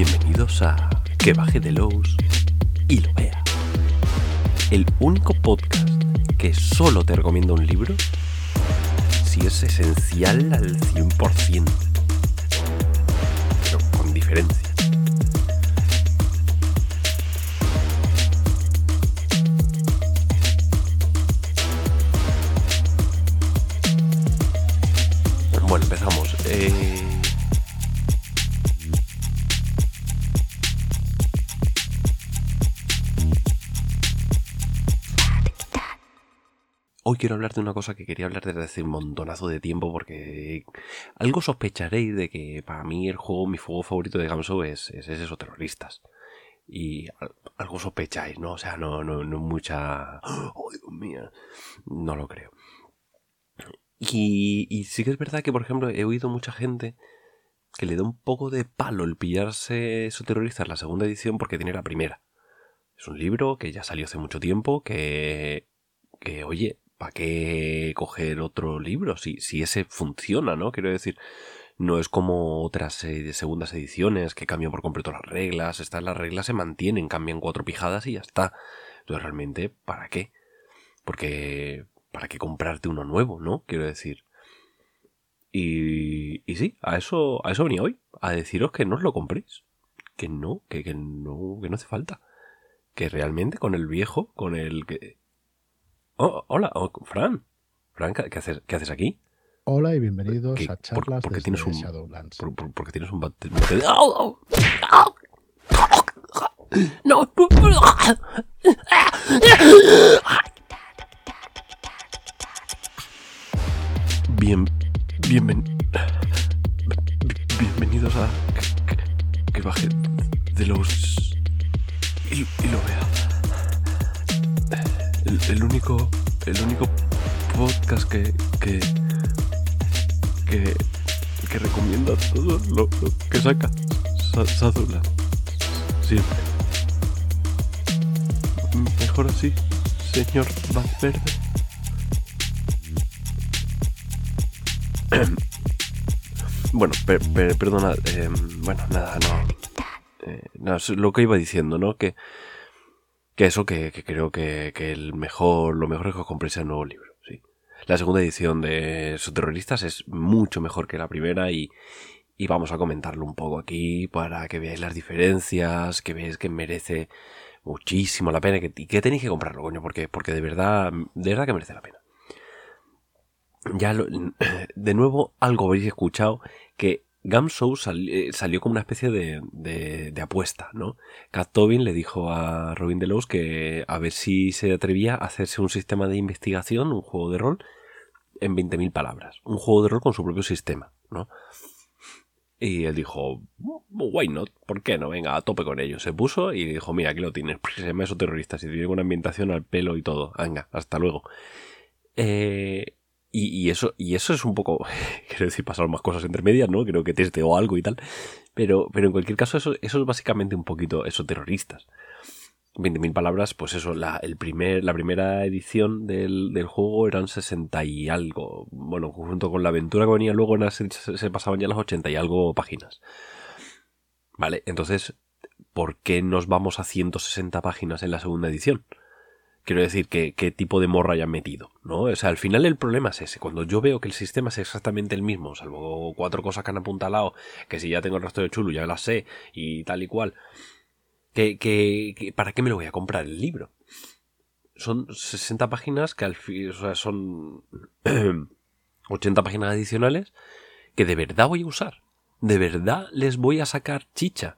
Bienvenidos a Que baje de Lowe's y lo vea. El único podcast que solo te recomienda un libro si es esencial al 100%. Pero con diferencia. Bueno, empezamos. Eh, quiero hablar de una cosa que quería hablar desde hace un montonazo de tiempo porque algo sospecharéis de que para mí el juego, mi juego favorito de Gamso es, es, esos terroristas. Y algo sospecháis, ¿no? O sea, no, no, no mucha... ¡Oh, Dios mío! No lo creo. Y, sí que es verdad que, por ejemplo, he oído mucha gente que le da un poco de palo el pillarse esos terroristas la segunda edición porque tiene la primera. Es un libro que ya salió hace mucho tiempo, que, que oye, ¿para qué coger otro libro? Si, si ese funciona, ¿no? Quiero decir, no es como otras segundas ediciones que cambian por completo las reglas. Estas las reglas se mantienen, cambian cuatro pijadas y ya está. Entonces, realmente, ¿para qué? Porque, ¿para qué comprarte uno nuevo, no? Quiero decir. Y, y sí, a eso, a eso venía hoy, a deciros que no os lo compréis. Que no, que, que no, que no hace falta. Que realmente con el viejo, con el que Oh, hola, oh, Fran. Fran, ¿qué haces, ¿qué haces aquí? Hola y bienvenidos ¿Qué- a charlas por, por qué desde tienes un, Shadowlands. por, por- por qué tienes un bate- no. Bien, bienven, bienvenidos a que, que- que baje de los y, y lo vea. El, el único, el único podcast que, que, que, que recomienda todo lo, lo que saca Sa- Sadula. Siempre. Mejor así, señor Valverde. bueno, per- per- perdona, eh, bueno, nada, no. Eh, nada, es lo que iba diciendo, ¿no? Que, que eso, que, creo que, que el mejor, lo mejor es que os compréis el nuevo libro, sí. La segunda edición de Sus terroristas es mucho mejor que la primera y, y vamos a comentarlo un poco aquí para que veáis las diferencias, que veáis que merece muchísimo la pena que, y que tenéis que comprarlo, coño, porque, porque de verdad, de verdad que merece la pena. Ya de nuevo algo habréis escuchado que Gamshow eh, salió como una especie de, apuesta, ¿no? Cat Tobin le dijo a Robin Delos que a ver si se atrevía a hacerse un sistema de investigación, un juego de rol, en 20.000 palabras. Un juego de rol con su propio sistema, ¿no? Y él dijo, why not? ¿Por qué no? Venga, a tope con ello. Se puso y dijo, mira, aquí lo tienes. Se llama eso terroristas y tiene una ambientación al pelo y todo. Venga, hasta luego. Eh, y, eso, y eso es un poco, quiero decir, pasaron más cosas entre medias, ¿no? Creo que testeó algo y tal. Pero, pero en cualquier caso, eso, eso es básicamente un poquito eso terroristas. 20.000 palabras, pues eso, la, el primer, la primera edición del, del juego eran 60 y algo. Bueno, junto con la aventura que venía luego se pasaban ya las 80 y algo páginas. Vale, entonces, ¿por qué nos vamos a 160 páginas en la segunda edición? Quiero decir, ¿qué, qué tipo de morra hayan metido? ¿No? O sea, al final el problema es ese. Cuando yo veo que el sistema es exactamente el mismo, salvo cuatro cosas que han apuntalado, que si ya tengo el resto de chulo, ya las sé, y tal y cual. Que, que, que- ¿Para qué me lo voy a comprar el libro? Son 60 páginas que al fin, o sea, son 80 páginas adicionales que de verdad voy a usar. De verdad les voy a sacar chicha.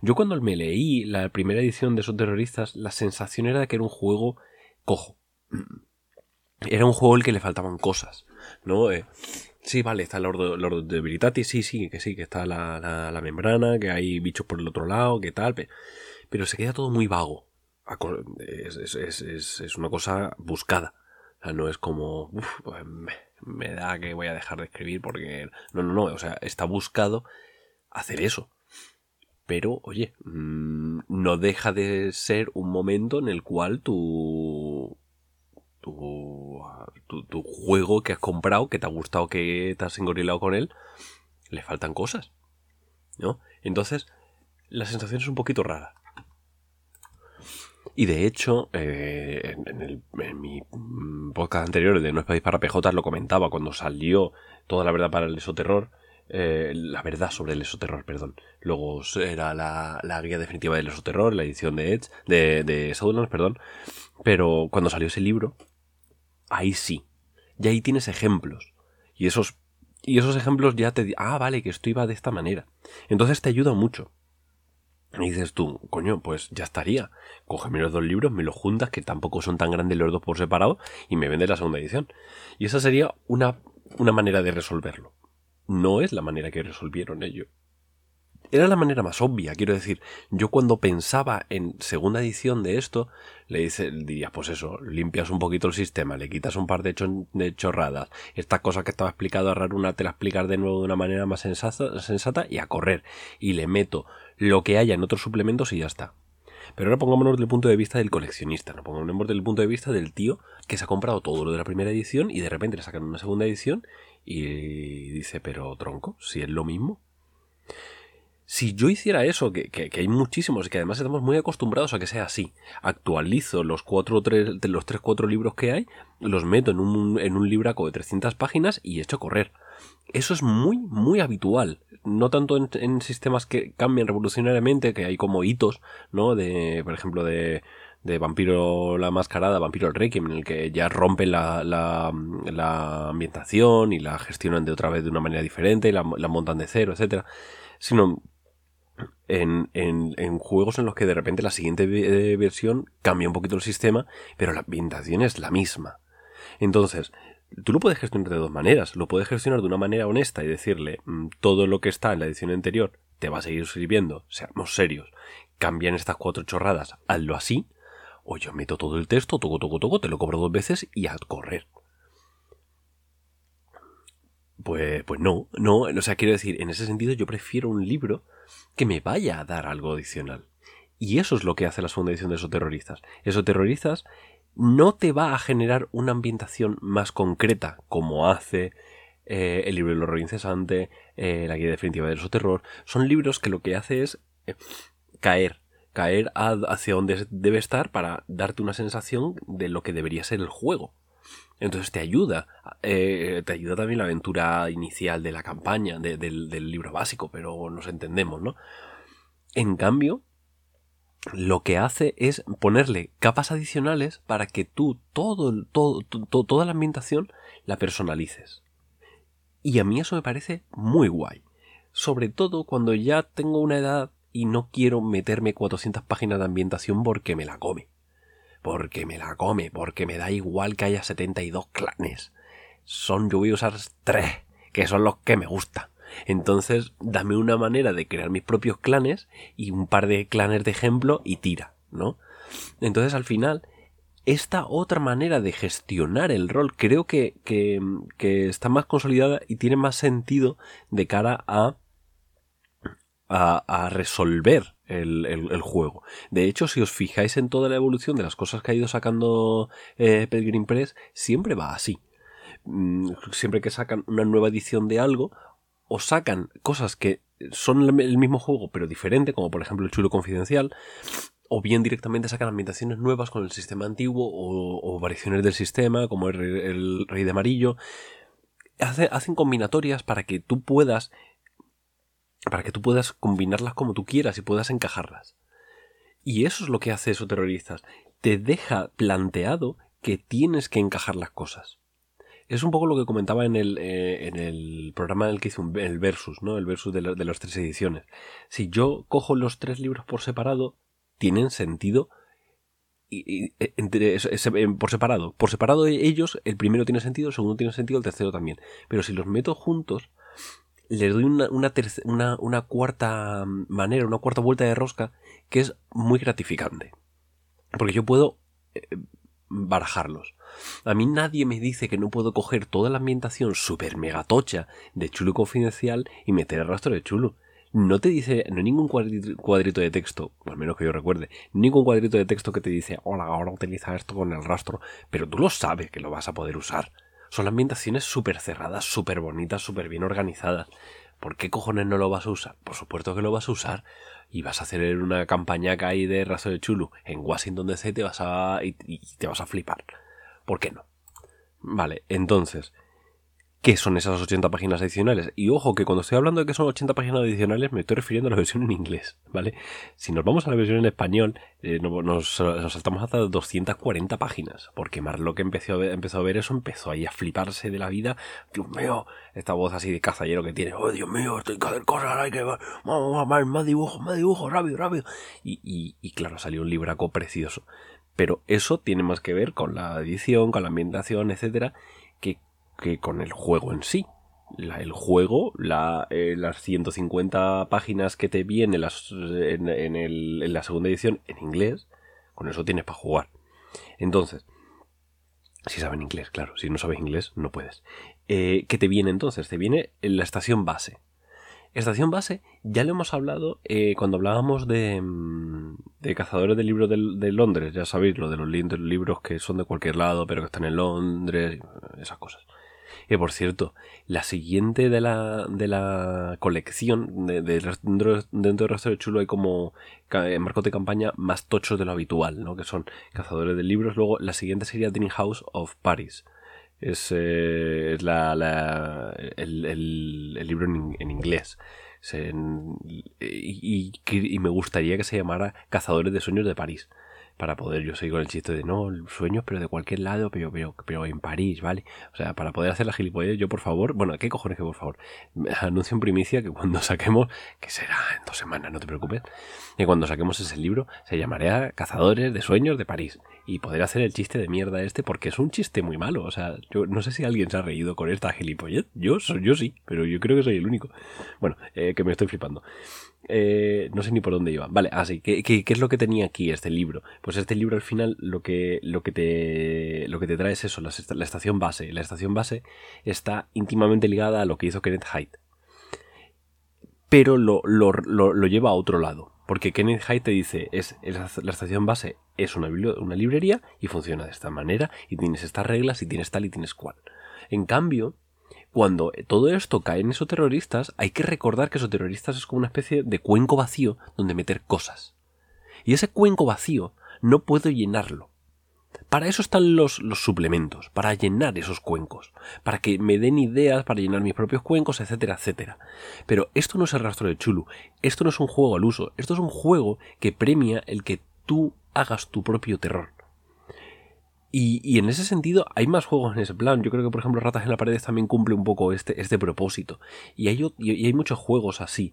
Yo cuando me leí la primera edición de esos terroristas, la sensación era de que era un juego cojo. Era un juego al que le faltaban cosas, ¿no? Eh, sí, vale, está el Ordo, el Ordo de sí, sí, que sí, que está la, la- membrana, que hay bichos por el otro lado, que tal, pe- pero se queda todo muy vago. Es- es- es- es una cosa buscada. O sea, no es como, "Uf, pues me, me da que voy a dejar de escribir porque... No, no, no, o sea, está buscado hacer eso. Pero, oye, mm, no deja de ser un momento en el cual tu, tu, tu, juego que has comprado, que te ha gustado, que te has engorilado con él, le faltan cosas. ¿No? Entonces, la sensación es un poquito rara. Y de hecho, eh, en, mi podcast anterior, de No es país para PJ, lo comentaba cuando salió toda la verdad para el esoterror. Eh, la verdad sobre el esoterror, perdón. Luego era la, guía definitiva del esoterror, la edición de Edge, de, de perdón. Pero cuando salió ese libro, ahí sí. Y ahí tienes ejemplos. Y esos, y esos ejemplos ya te... Ah, vale, que esto iba de esta manera. Entonces te ayuda mucho. Y dices tú, coño, pues ya estaría. Cógeme los dos libros, me los juntas, que tampoco son tan grandes los dos por separado, y me vendes la segunda edición. Y esa sería una, una manera de resolverlo. No es la manera que resolvieron ellos. Era la manera más obvia, quiero decir. Yo cuando pensaba en segunda edición de esto, le dice, dirías, pues eso, limpias un poquito el sistema, le quitas un par de, chorradas, esta cosa que estaba explicado a una te la explicas de nuevo de una manera más sensata y a correr. Y le meto lo que haya en otros suplementos y ya está. Pero ahora pongámonos desde el punto de vista del coleccionista, no pongámonos desde el punto de vista del tío que se ha comprado todo lo de la primera edición y de repente le sacan una segunda edición y dice, pero tronco, si es lo mismo. Si yo hiciera eso, que, que, hay muchísimos y que además estamos muy acostumbrados a que sea así, actualizo los cuatro, tres, los tres, cuatro libros que hay, los meto en un, en un libraco de 300 páginas y echo a correr. Eso es muy, muy habitual. No tanto en, sistemas que cambian revolucionariamente, que hay como hitos, ¿no? De, por ejemplo, de, de Vampiro la Mascarada, Vampiro el Requiem, en el que ya rompen la, la, ambientación y la gestionan de otra vez de una manera diferente, la, la montan de cero, etcétera. Sino en, en, en, juegos en los que de repente la siguiente eh, versión cambia un poquito el sistema, pero la ambientación es la misma. Entonces, tú lo puedes gestionar de dos maneras. Lo puedes gestionar de una manera honesta y decirle mm, todo lo que está en la edición anterior te va a seguir sirviendo, seamos serios. Cambian estas cuatro chorradas, hazlo así. O yo meto todo el texto, toco, toco, toco, te lo cobro dos veces y a correr. Pues, pues no, no, o sea, quiero decir, en ese sentido yo prefiero un libro que me vaya a dar algo adicional. Y eso es lo que hace la segunda edición de esos terroristas. Esos terroristas no te va a generar una ambientación más concreta como hace eh, el libro del horror incesante, eh, la guía definitiva del terror. Son libros que lo que hace es eh, caer, caer hacia donde debe estar para darte una sensación de lo que debería ser el juego. Entonces te ayuda, te ayuda también la aventura inicial de la campaña, del, del libro básico, pero nos entendemos, ¿no? En cambio, lo que hace es ponerle capas adicionales para que tú todo, todo, toda la ambientación la personalices. Y a mí eso me parece muy guay. Sobre todo cuando ya tengo una edad y no quiero meterme 400 páginas de ambientación porque me la come. Porque me la come, porque me da igual que haya 72 clanes. Son, yo voy a usar tres, que son los que me gustan. Entonces, dame una manera de crear mis propios clanes y un par de clanes de ejemplo y tira, ¿no? Entonces, al final, esta otra manera de gestionar el rol creo que, que, está más consolidada y tiene más sentido de cara a, a, resolver el, el, juego. De hecho, si os fijáis en toda la evolución de las cosas que ha ido sacando eh, Pelgrim Press, siempre va así. Mm, siempre que sacan una nueva edición de algo, o sacan cosas que son el mismo juego pero diferente, como por ejemplo el chulo confidencial, o bien directamente sacan ambientaciones nuevas con el sistema antiguo o, variaciones del sistema, como el, Rey de Amarillo. hacen combinatorias para que tú puedas para que tú puedas combinarlas como tú quieras y puedas encajarlas. Y eso es lo que hace esos terroristas. Te deja planteado que tienes que encajar las cosas. Es un poco lo que comentaba en el, eh, en el programa en el que hice el versus, ¿no? El versus de, de las tres ediciones. Si yo cojo los tres libros por separado, tienen sentido y, e, entre, por separado. Por separado ellos, el primero tiene sentido, el segundo tiene sentido, el tercero también. Pero si los meto juntos, les doy una, una, cuarta manera, una cuarta vuelta de rosca que es muy gratificante. Porque yo puedo eh, barajarlos. A mí nadie me dice que no puedo coger toda la ambientación super mega tocha de Chulo Confidencial y meter el rastro de Chulo. No te dice, no hay ningún cuadrito de texto, al menos que yo recuerde, ningún cuadrito de texto que te dice, hola, ahora utiliza esto con el rastro, pero tú lo sabes que lo vas a poder usar. Son ambientaciones súper cerradas, súper bonitas, súper bien organizadas. ¿Por qué cojones no lo vas a usar? Por supuesto que lo vas a usar. Y vas a hacer una campañaca ahí de Razo de Chulu en Washington DC te vas a, y, y te vas a flipar. ¿Por qué no? Vale, entonces, qué son esas 80 páginas adicionales. Y ojo que cuando estoy hablando de que son 80 páginas adicionales me estoy refiriendo a la versión en inglés, ¿vale? Si nos vamos a la versión en español, eh, nos, saltamos hasta 240 páginas, porque Marlock empezó a, ver, empezó a ver eso, empezó ahí a fliparse de la vida. Dios mío, esta voz así de cazallero que tiene, oh Dios mío, estoy que hacer cosas, hay que vamos, más, más dibujos, más dibujos, rápido, rápido. Y, y, y claro, salió un libraco precioso. Pero eso tiene más que ver con la edición, con la ambientación, etcétera, que con el juego en sí. el juego, la, eh, las 150 páginas que te vienen en, la segunda edición en inglés, con eso tienes para jugar. Entonces, si sabes inglés, claro, si no sabes inglés no puedes. Eh, ¿Qué te viene entonces? Te viene la estación base. Estación base, ya lo hemos hablado eh, cuando hablábamos de, mm, de Cazadores de Libros de, de, Londres, ya sabéis, lo de los libros que son de cualquier lado, pero que están en Londres, esas cosas. Que por cierto, la siguiente de la, de la colección, de, dentro, dentro resto de chulo hay como marcos de campaña más tochos de lo habitual, ¿no? Que son cazadores de libros. Luego, la siguiente sería Dream House of Paris. Es, eh, es la, el, libro en, inglés. y, y, me gustaría que se llamara Cazadores de Sueños de París para poder yo seguir con el chiste de no, sueños, pero de cualquier lado, pero, pero, pero en París, ¿vale? O sea, para poder hacer la gilipollez, yo por favor, bueno, ¿qué cojones que por favor? Anuncio en primicia que cuando saquemos, que será en dos semanas, no te preocupes, que cuando saquemos ese libro se llamará Cazadores de Sueños de París. Y poder hacer el chiste de mierda este, porque es un chiste muy malo. O sea, yo no sé si alguien se ha reído con esta gilipollez. Yo, yo sí, pero yo creo que soy el único. Bueno, eh, que me estoy flipando. Eh, no sé ni por dónde iba. Vale, así, ¿qué, ¿qué, es lo que tenía aquí este libro? Pues este libro al final lo que, lo que, te, lo que te trae es eso, la, estación base. La estación base está íntimamente ligada a lo que hizo Kenneth Hyde. Pero lo, lo, lo, lleva a otro lado. Porque Kenneth Hyde te dice, es, la estación base es una, una librería y funciona de esta manera y tienes estas reglas y tienes tal y tienes cual. En cambio, cuando todo esto cae en esos terroristas, hay que recordar que esos terroristas es como una especie de cuenco vacío donde meter cosas. Y ese cuenco vacío no puedo llenarlo. Para eso están los, los, suplementos, para llenar esos cuencos, para que me den ideas para llenar mis propios cuencos, etcétera, etcétera. Pero esto no es el rastro de Chulu, esto no es un juego al uso, esto es un juego que premia el que tú hagas tu propio terror. Y, en ese sentido hay más juegos en ese plan. Yo creo que, por ejemplo, Ratas en la Paredes también cumple un poco este, este propósito. Y hay, y hay muchos juegos así.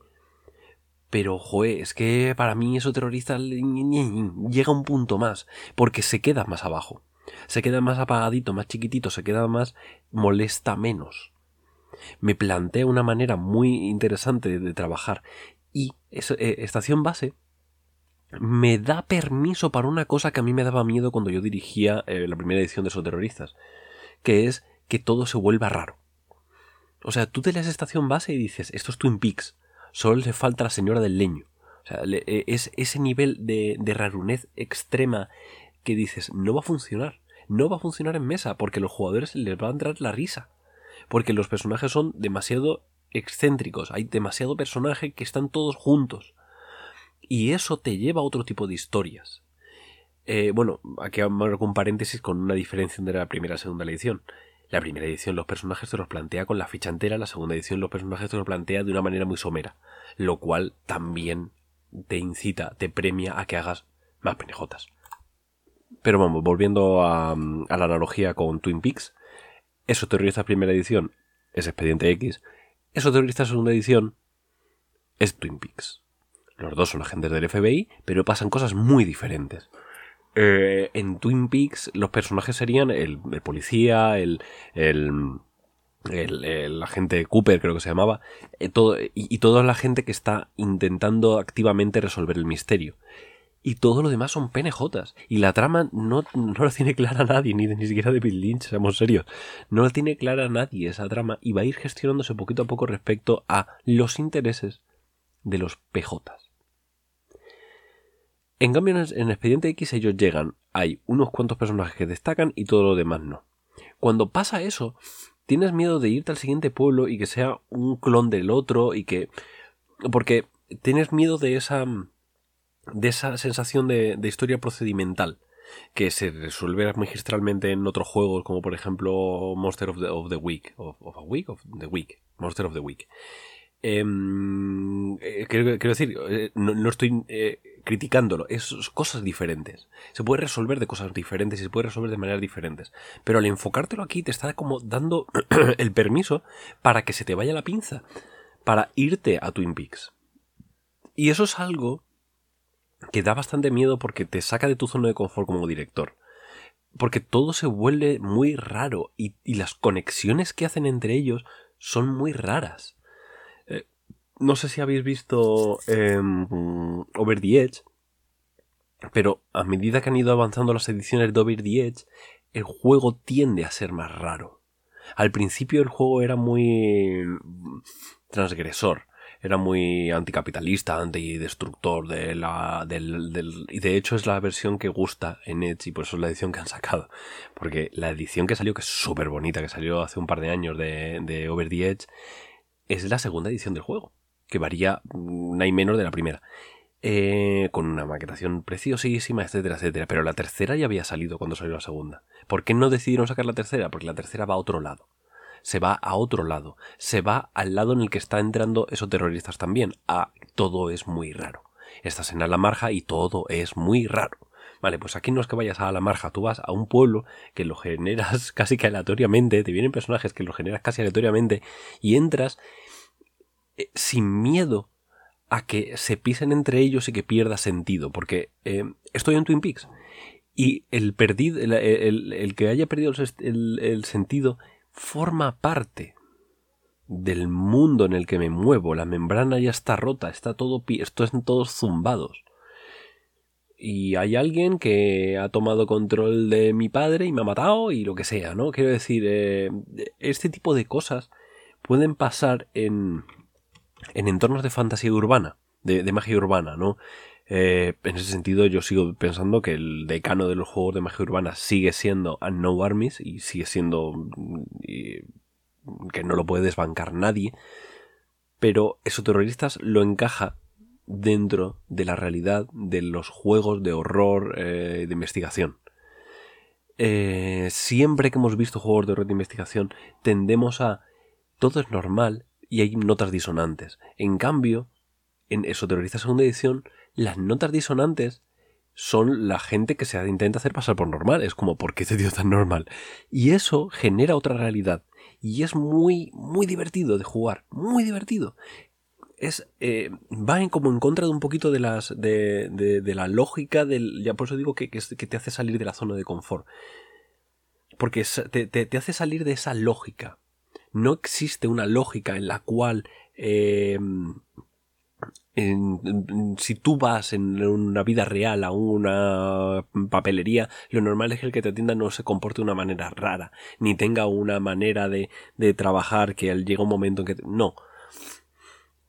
Pero, joe, es que para mí eso terrorista llega un punto más. Porque se queda más abajo. Se queda más apagadito, más chiquitito, se queda más molesta menos. Me plantea una manera muy interesante de, trabajar. Y eh, estación base me da permiso para una cosa que a mí me daba miedo cuando yo dirigía eh, la primera edición de esos terroristas, que es que todo se vuelva raro. O sea, tú te lees estación base y dices, esto es Twin Peaks, solo le falta la señora del leño. O sea, eh, es ese nivel de, rarunez extrema que dices, no va a funcionar. No va a funcionar en mesa porque los jugadores les va a entrar la risa. Porque los personajes son demasiado excéntricos. Hay demasiado personaje que están todos juntos. Y eso te lleva a otro tipo de historias. Eh, bueno, aquí vamos un paréntesis con una diferencia entre la primera y la segunda edición. La primera edición los personajes te los plantea con la ficha entera, la segunda edición los personajes te los plantea de una manera muy somera, lo cual también te incita, te premia a que hagas más penejotas. Pero vamos, volviendo a, la analogía con Twin Peaks, eso terrorista primera edición es Expediente X, eso terrorista segunda edición es Twin Peaks. Los dos son agentes del FBI, pero pasan cosas muy diferentes. Eh, en Twin Peaks los personajes serían el, policía, el, el, el, agente Cooper creo que se llamaba, eh, todo, y, toda la gente que está intentando activamente resolver el misterio. Y todo lo demás son penejotas. Y la trama no, no lo tiene clara nadie, ni, ni siquiera de Bill Lynch, seamos serios. No lo tiene clara nadie esa trama y va a ir gestionándose poquito a poco respecto a los intereses de los PJs. En cambio, en Expediente X ellos llegan, hay unos cuantos personajes que destacan y todo lo demás no. Cuando pasa eso, tienes miedo de irte al siguiente pueblo y que sea un clon del otro y que... Porque tienes miedo de esa... de esa sensación de, de historia procedimental que se resuelve magistralmente en otros juegos como por ejemplo Monster of the, Week of, of the Week Monster of the Week Em, eh, quiero, decir, eh, no, estoy eh, criticándolo, es cosas diferentes. Se puede resolver de cosas diferentes y se puede resolver de maneras diferentes. Pero al enfocártelo aquí te está como dando el permiso para que se te vaya la pinza, para irte a Twin Peaks. Y eso es algo que da bastante miedo porque te saca de tu zona de confort como director. Porque todo se vuelve muy raro y las conexiones que hacen entre ellos son muy raras no sé si habéis visto em, Over the Edge, pero a medida que han ido avanzando las ediciones de Over the Edge, el juego tiende a ser más raro. Al principio el juego era muy transgresor, era muy anticapitalista, antidestructor de la, del, y de hecho es la versión que gusta en Edge y por eso es la edición que han sacado. Porque la edición que salió, que es súper bonita, que salió hace un par de años de, de Over the Edge, es la segunda edición del juego que varía una y menos de la primera. Eh, con una maquetación preciosísima, etcétera, etcétera. Pero la tercera ya había salido cuando salió la segunda. ¿Por qué no decidieron sacar la tercera? Porque la tercera va a otro lado. Se va a otro lado. Se va al lado en el que están entrando esos terroristas también. A todo es muy raro. Estás en la marja y todo es muy raro. Vale, pues aquí no es que vayas a la marja, tú vas a un pueblo que lo generas casi que aleatoriamente, te vienen personajes que lo generas casi aleatoriamente y entras eh, sin miedo a que se pisen entre ellos y que pierda sentido, porque eh, estoy en Twin Peaks y el, perdido, el, que haya perdido el, sentido forma parte del mundo en el que me muevo, la membrana ya está rota, está todo, están todos zumbados. Y hay alguien que ha tomado control de mi padre y me ha matado y lo que sea, ¿no? Quiero decir, eh, este tipo de cosas pueden pasar en, en entornos de fantasía urbana, de, magia urbana, ¿no? Eh, en ese sentido, yo sigo pensando que el decano de los juegos de magia urbana sigue siendo Unknown Armies y sigue siendo. que no lo puede desbancar nadie. Pero esos terroristas lo encaja dentro de la realidad de los juegos de horror eh, de investigación. Eh, siempre que hemos visto juegos de horror de investigación, tendemos a. todo es normal y hay notas disonantes. En cambio, en Esoterrorista segunda edición, las notas disonantes son la gente que se intenta hacer pasar por normal. Es como, ¿por qué este tío tan normal? Y eso genera otra realidad. Y es muy, muy divertido de jugar. Muy divertido. Es, eh, va en, como en contra de un poquito de las de, de, la lógica del ya por eso digo que, que, te hace salir de la zona de confort porque te, te hace salir de esa lógica no existe una lógica en la cual eh, si tú vas en una vida real a una papelería, lo normal es que el que te atienda no se comporte de una manera rara, ni tenga una manera de, de trabajar que llega un momento en que... No.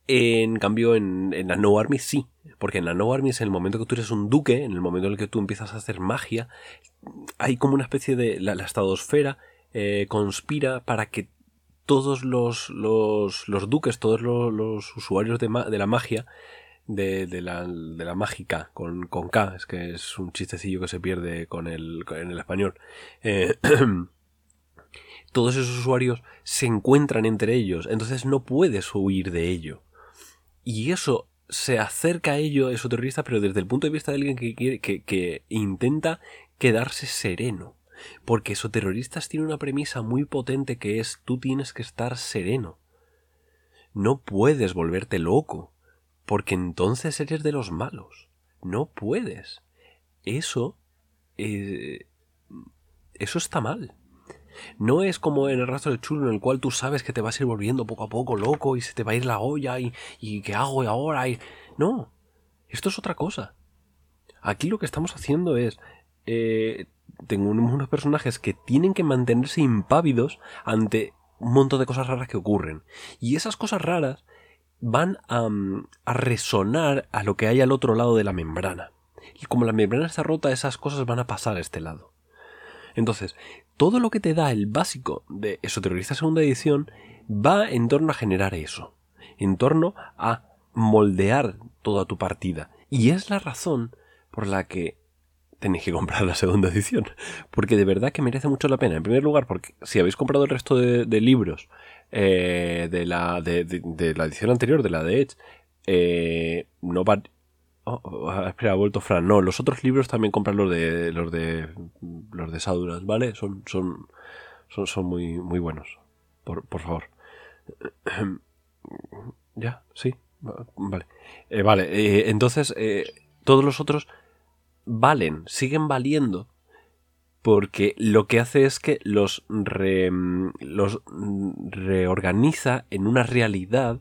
En cambio, en, en la No Army sí. Porque en la No Army, en el momento que tú eres un duque, en el momento en el que tú empiezas a hacer magia, hay como una especie de... La, estadosfera eh, conspira para que todos los, los, los duques, todos los, usuarios de, de, la magia, de, la, de la mágica con, con, K, es que es un chistecillo que se pierde con el, en el español. Eh, todos esos usuarios se encuentran entre ellos, entonces no puedes huir de ello. Y eso se acerca a ello, eso terrorista, pero desde el punto de vista de alguien que, quiere, que, que intenta quedarse sereno. Porque esos terroristas tienen una premisa muy potente que es tú tienes que estar sereno. No puedes volverte loco, porque entonces eres de los malos. No puedes. Eso... Eh, eso está mal. No es como en el rastro del chulo en el cual tú sabes que te vas a ir volviendo poco a poco loco y se te va a ir la olla y, y ¿qué hago ahora? Y... No, esto es otra cosa. Aquí lo que estamos haciendo es eh, tengo unos personajes que tienen que mantenerse impávidos ante un montón de cosas raras que ocurren. Y esas cosas raras van a, a, resonar a lo que hay al otro lado de la membrana. Y como la membrana está rota, esas cosas van a pasar a este lado. Entonces, todo lo que te da el básico de Esoterrorista segunda edición va en torno a generar eso, en torno a moldear toda tu partida. Y es la razón por la que tenéis que comprar la segunda edición. Porque de verdad que merece mucho la pena. En primer lugar, porque si habéis comprado el resto de, libros eh, de, la, de, la edición anterior, de la de Edge, eh, no va... Oh, oh, espera, ha vuelto Fran. No, los otros libros también compran los de los de los de Saduras, ¿vale? Son son son, son muy muy buenos. Por, por favor. ya, sí. Vale. Eh, vale, entonces todos los otros valen, siguen valiendo, porque lo que hace es que los, los reorganiza en una realidad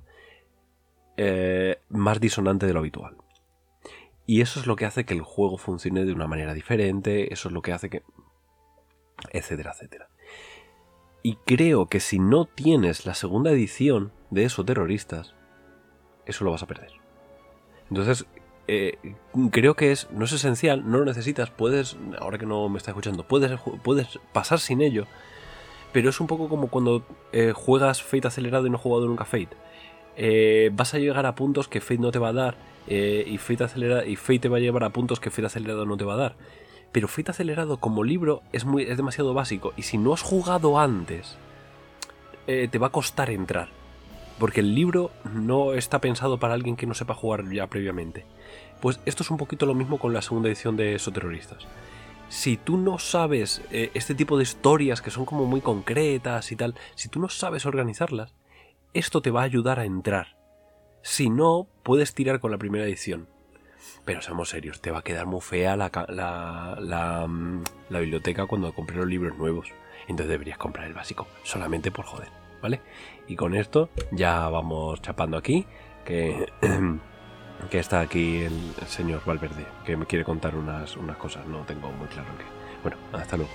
eh, más disonante de lo habitual. Y eso es lo que hace que el juego funcione de una manera diferente, eso es lo que hace que... etcétera, etcétera. Y creo que si no tienes la segunda edición de esos terroristas, eso lo vas a perder. Entonces, eh, creo que es, no es esencial, no lo necesitas, puedes, ahora que no me está escuchando, puedes, puedes pasar sin ello, pero es un poco como cuando eh, juegas Fate acelerado y no has jugado nunca Fate. Eh, vas a llegar a puntos que Fate no te va a dar y, Fate acelerado, y Fate te va a llevar a puntos que Fate acelerado no te va a dar. Pero Fate acelerado como libro es, muy, es demasiado básico y si no has jugado antes, te va a costar entrar. Porque el libro no está pensado para alguien que no sepa jugar ya previamente. Pues esto es un poquito lo mismo con la segunda edición de Esoterroristas. Si tú no sabes eh, este tipo de historias que son como muy concretas y tal, si tú no sabes organizarlas, esto te va a ayudar a entrar. Si no, puedes tirar con la primera edición. Pero seamos serios, te va a quedar muy fea la, la, la, mm, la biblioteca cuando compres los libros nuevos. Entonces deberías comprar el básico, solamente por joder, ¿vale? Y con esto ya vamos chapando aquí, que que está aquí el, señor Valverde, que me quiere contar unas, unas cosas. No tengo muy claro qué. Bueno, hasta luego.